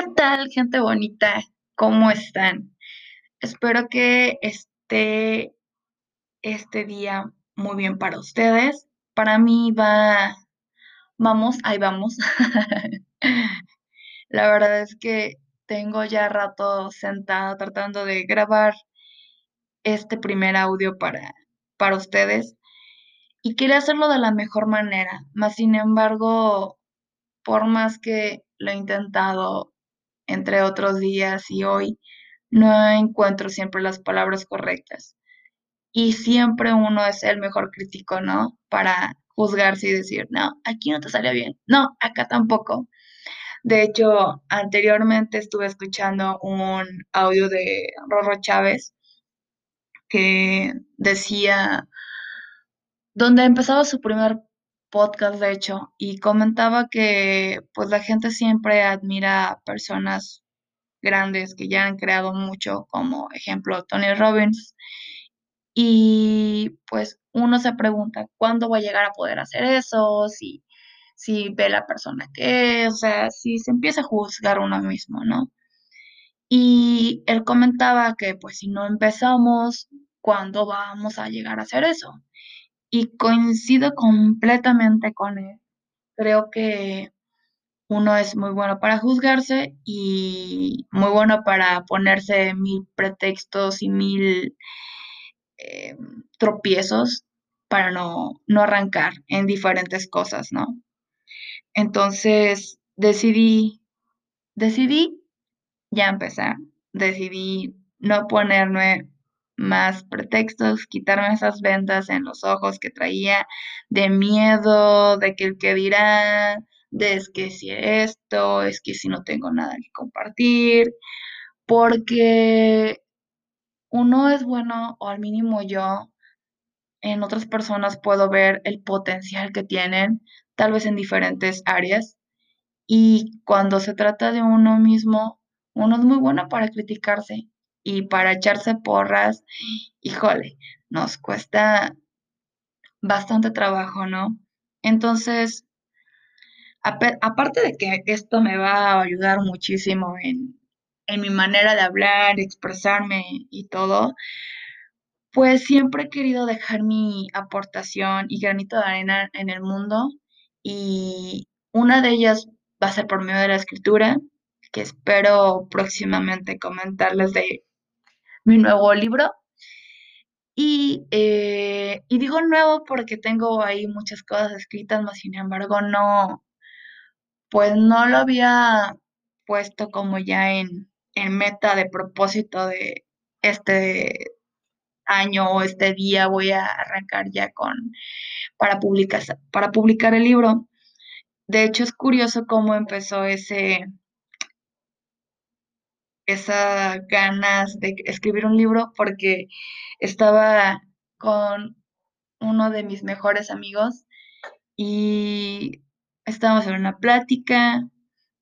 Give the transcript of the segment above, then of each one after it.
¿Qué tal, gente bonita? ¿Cómo están? Espero que esté este día muy bien para ustedes. Para mí va, vamos, ahí vamos. La verdad es que tengo ya rato sentada tratando de grabar este primer audio para, para ustedes y quería hacerlo de la mejor manera. Más sin embargo, por más que lo he intentado entre otros días y hoy, no encuentro siempre las palabras correctas. Y siempre uno es el mejor crítico, ¿no? Para juzgarse y decir, no, aquí no te salió bien, no, acá tampoco. De hecho, anteriormente estuve escuchando un audio de Rorro Chávez que decía, donde empezaba su primer podcast, de hecho, y comentaba que pues la gente siempre admira a personas grandes que ya han creado mucho, como ejemplo Tony Robbins, y pues uno se pregunta, ¿cuándo va a llegar a poder hacer eso? Si, si ve la persona que es, o sea, si se empieza a juzgar uno mismo, ¿no? Y él comentaba que pues si no empezamos, ¿cuándo vamos a llegar a hacer eso? Y coincido completamente con él. Creo que uno es muy bueno para juzgarse y muy bueno para ponerse mil pretextos y mil eh, tropiezos para no, no arrancar en diferentes cosas, ¿no? Entonces decidí, decidí ya empezar, decidí no ponerme más pretextos, quitarme esas vendas en los ojos que traía de miedo, de que el que dirá, de es que si esto, es que si no tengo nada que compartir, porque uno es bueno, o al mínimo yo, en otras personas puedo ver el potencial que tienen, tal vez en diferentes áreas, y cuando se trata de uno mismo, uno es muy bueno para criticarse y para echarse porras, híjole, nos cuesta bastante trabajo, ¿no? Entonces, aparte de que esto me va a ayudar muchísimo en, en mi manera de hablar, expresarme y todo, pues siempre he querido dejar mi aportación y granito de arena en el mundo y una de ellas va a ser por medio de la escritura, que espero próximamente comentarles de mi nuevo libro. Y, eh, y digo nuevo porque tengo ahí muchas cosas escritas, mas sin embargo no, pues no lo había puesto como ya en, en meta de propósito de este año o este día voy a arrancar ya con para publicar para publicar el libro. De hecho es curioso cómo empezó ese esas ganas de escribir un libro porque estaba con uno de mis mejores amigos y estábamos en una plática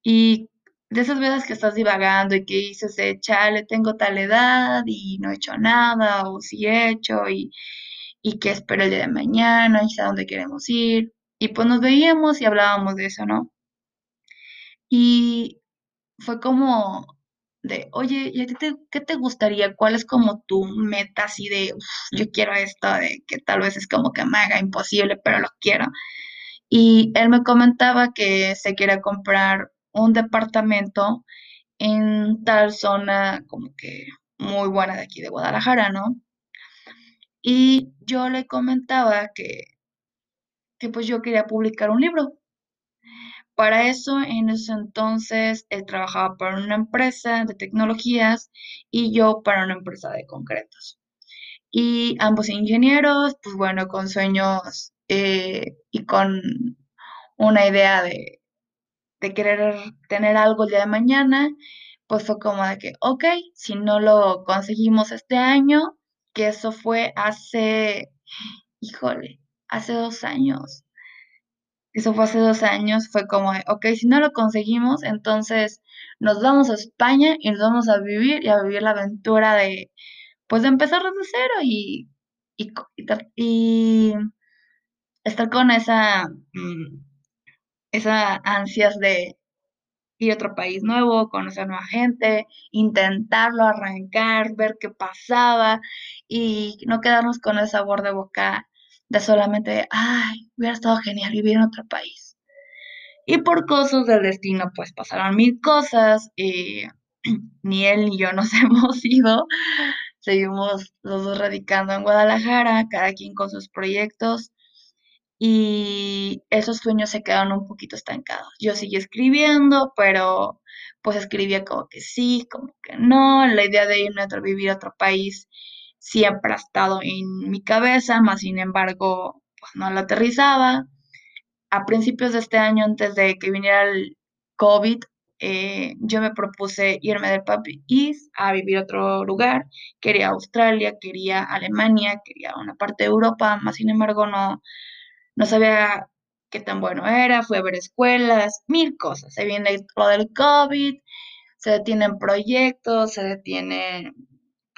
y de esas veces que estás divagando y que dices, de, chale, tengo tal edad y no he hecho nada, o sí he hecho, y, y que espero el día de mañana, y a dónde queremos ir. Y pues nos veíamos y hablábamos de eso, ¿no? Y fue como de, oye, ¿y a ti te, qué te gustaría? ¿Cuál es como tu meta así de, yo quiero esto, de que tal vez es como que me haga imposible, pero lo quiero? Y él me comentaba que se quiere comprar un departamento en tal zona como que muy buena de aquí de Guadalajara, ¿no? Y yo le comentaba que, que pues yo quería publicar un libro. Para eso, en ese entonces, él trabajaba para una empresa de tecnologías y yo para una empresa de concretos. Y ambos ingenieros, pues bueno, con sueños eh, y con una idea de, de querer tener algo el día de mañana, pues fue como de que, ok, si no lo conseguimos este año, que eso fue hace, híjole, hace dos años eso fue hace dos años, fue como, ok, si no lo conseguimos, entonces nos vamos a España y nos vamos a vivir y a vivir la aventura de, pues, de empezar desde cero y, y, y, estar con esa, mm, esa ansias de, ir a otro país nuevo, conocer nueva gente, intentarlo, arrancar, ver qué pasaba y no quedarnos con el sabor de boca de solamente, ay, hubiera estado genial vivir en otro país. Y por cosas del destino, pues pasaron mil cosas y ni él ni yo nos hemos ido. Seguimos los dos radicando en Guadalajara, cada quien con sus proyectos y esos sueños se quedaron un poquito estancados. Yo seguí escribiendo, pero pues escribía como que sí, como que no. La idea de irme a vivir a otro país siempre ha estado en mi cabeza, más sin embargo, pues no lo aterrizaba. A principios de este año, antes de que viniera el COVID, eh, yo me propuse irme del país a vivir a otro lugar. Quería Australia, quería Alemania, quería una parte de Europa, más sin embargo no, no sabía qué tan bueno era, fui a ver escuelas, mil cosas. Se viene lo del COVID, se detienen proyectos, se detienen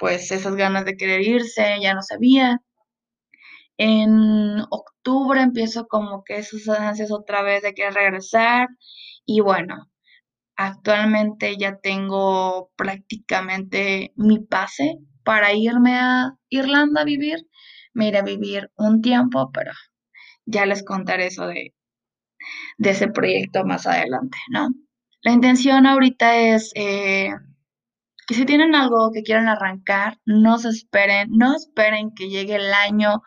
pues esas ganas de querer irse, ya no sabía. En octubre empiezo como que esas ansias otra vez de querer regresar y bueno, actualmente ya tengo prácticamente mi pase para irme a Irlanda a vivir. Me iré a vivir un tiempo, pero ya les contaré eso de, de ese proyecto más adelante, ¿no? La intención ahorita es eh, que si tienen algo que quieran arrancar, no se esperen, no esperen que llegue el año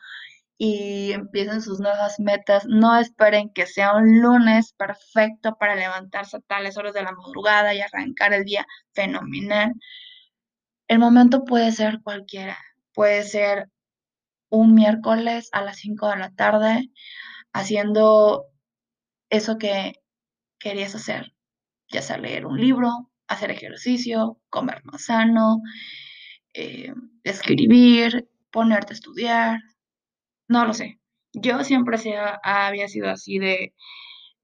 y empiecen sus nuevas metas, no esperen que sea un lunes perfecto para levantarse a tales horas de la madrugada y arrancar el día fenomenal. El momento puede ser cualquiera, puede ser un miércoles a las 5 de la tarde haciendo eso que querías hacer, ya sea leer un libro, hacer ejercicio, comer más sano, eh, escribir, ponerte a estudiar, no lo sé. Yo siempre había sido así de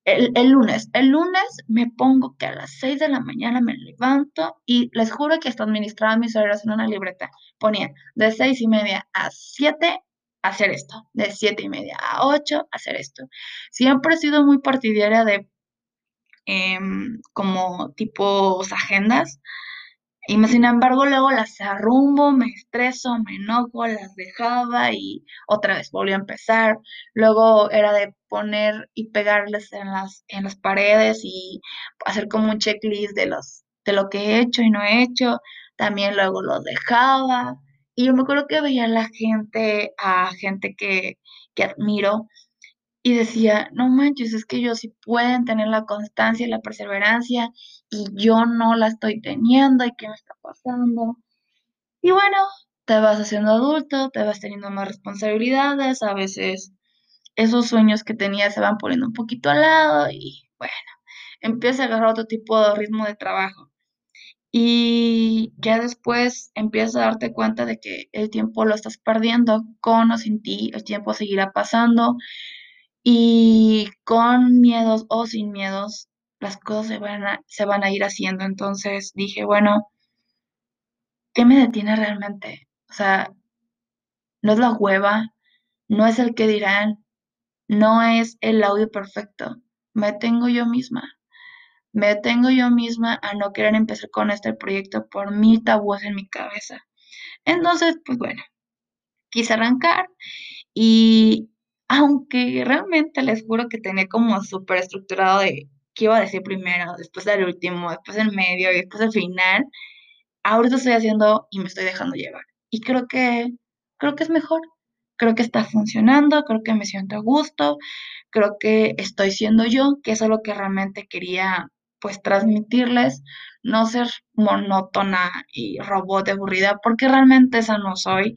el, lunes, el lunes me pongo que a las 6 de la mañana me levanto y les juro que hasta administraba mis horarios en una libreta. Ponía de seis y media a 7 hacer esto, de siete y media a 8 hacer esto. Siempre he sido muy partidaria de em, como tipos agendas y sin embargo luego las arrumbo, me estreso, me enojo, las dejaba y otra vez volví a empezar. Luego era de poner y pegarles en las, en las paredes y hacer como un checklist de los, de lo que he hecho y no he hecho. También luego lo dejaba. Y yo me acuerdo que veía a la gente, a gente que, que admiro, y decía, no manches, es que ellos sí pueden tener la constancia y la perseverancia y yo no la estoy teniendo y qué me está pasando. Y bueno, te vas haciendo adulto, te vas teniendo más responsabilidades, a veces esos sueños que tenías se van poniendo un poquito al lado y bueno, empieza a agarrar otro tipo de ritmo de trabajo. Y ya después empiezas a darte cuenta de que el tiempo lo estás perdiendo con o sin ti, el tiempo seguirá pasando y con miedos o sin miedos, las cosas se van a, se van a ir haciendo. Entonces dije, bueno, ¿qué me detiene realmente? O sea, no es la hueva, no es el que dirán, no es el audio perfecto. Me tengo yo misma. Me tengo yo misma a no querer empezar con este proyecto por mil tabúes en mi cabeza. Entonces, pues bueno, quise arrancar y aunque realmente les juro que tenía como súper estructurado de qué iba a decir primero, después del último, después del medio y después del final, ahorita estoy haciendo y me estoy dejando llevar. Y creo que, creo que es mejor. Creo que está funcionando, creo que me siento a gusto, creo que estoy siendo yo, que es lo que realmente quería pues transmitirles, no ser monótona y robot aburrida, porque realmente esa no soy.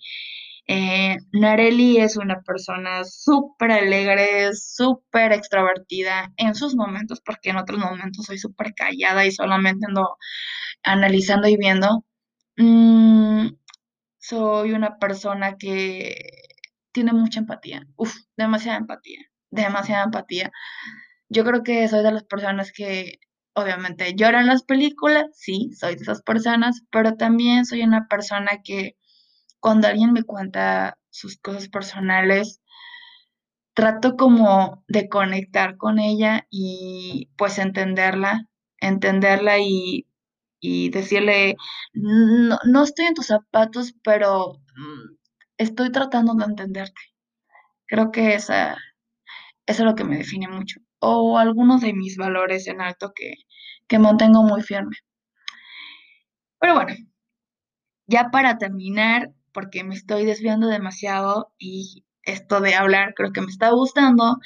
Eh, Nareli es una persona súper alegre, súper extrovertida en sus momentos, porque en otros momentos soy súper callada y solamente ando analizando y viendo. Mm, soy una persona que tiene mucha empatía, uf, demasiada empatía, demasiada empatía. Yo creo que soy de las personas que obviamente lloran las películas, sí, soy de esas personas, pero también soy una persona que cuando alguien me cuenta sus cosas personales, trato como de conectar con ella y pues entenderla, entenderla y, y decirle, no, no estoy en tus zapatos, pero mm, estoy tratando de entenderte. Creo que esa, eso es lo que me define mucho. O algunos de mis valores en alto que, que mantengo muy firme. Pero bueno, ya para terminar, porque me estoy desviando demasiado y esto de hablar creo que me está gustando,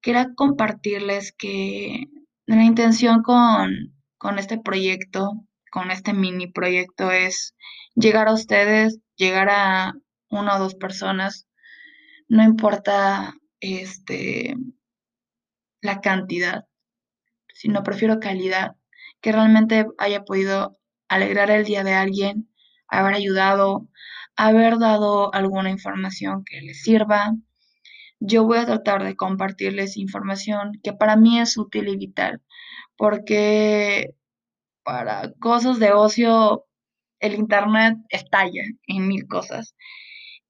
quería compartirles que la intención con, con este proyecto, con este mini proyecto es llegar a ustedes, llegar a una o dos personas, no importa este la cantidad, sino prefiero calidad, que realmente haya podido alegrar el día de alguien, haber ayudado, haber dado alguna información que les sirva. Yo voy a tratar de compartirles información que para mí es útil y vital, porque para cosas de ocio el Internet estalla en mil cosas.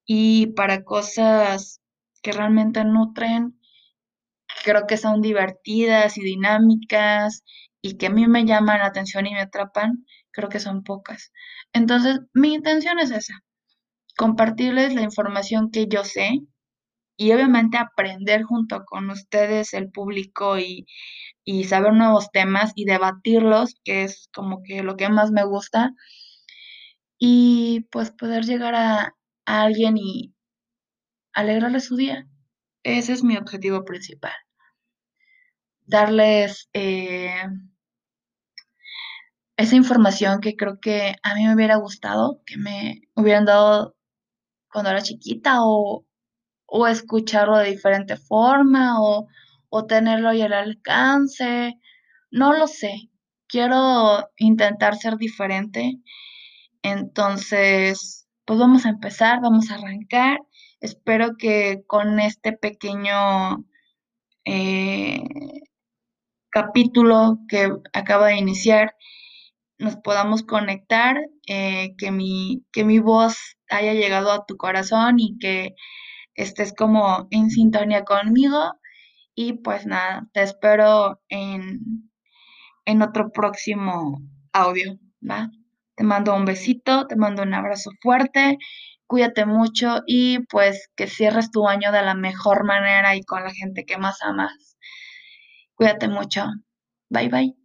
Y para cosas que realmente nutren, creo que son divertidas y dinámicas y que a mí me llaman la atención y me atrapan, creo que son pocas. Entonces, mi intención es esa, compartirles la información que yo sé y obviamente aprender junto con ustedes, el público y, y saber nuevos temas y debatirlos, que es como que lo que más me gusta. Y pues poder llegar a, alguien y alegrarle su día. Ese es mi objetivo principal. Darles eh, esa información que creo que a mí me hubiera gustado, que me hubieran dado cuando era chiquita o, o escucharlo de diferente forma o, o tenerlo y al alcance. No lo sé. Quiero intentar ser diferente. Entonces, pues vamos a empezar, vamos a arrancar. Espero que con este pequeño eh, capítulo que acaba de iniciar nos podamos conectar, eh, que, mi, que mi voz haya llegado a tu corazón y que estés como en sintonía conmigo. Y pues nada, te espero en, en otro próximo audio, ¿va? Te mando un besito, te mando un abrazo fuerte, cuídate mucho y pues que cierres tu año de la mejor manera y con la gente que más amas. Cuídate mucho. Bye bye.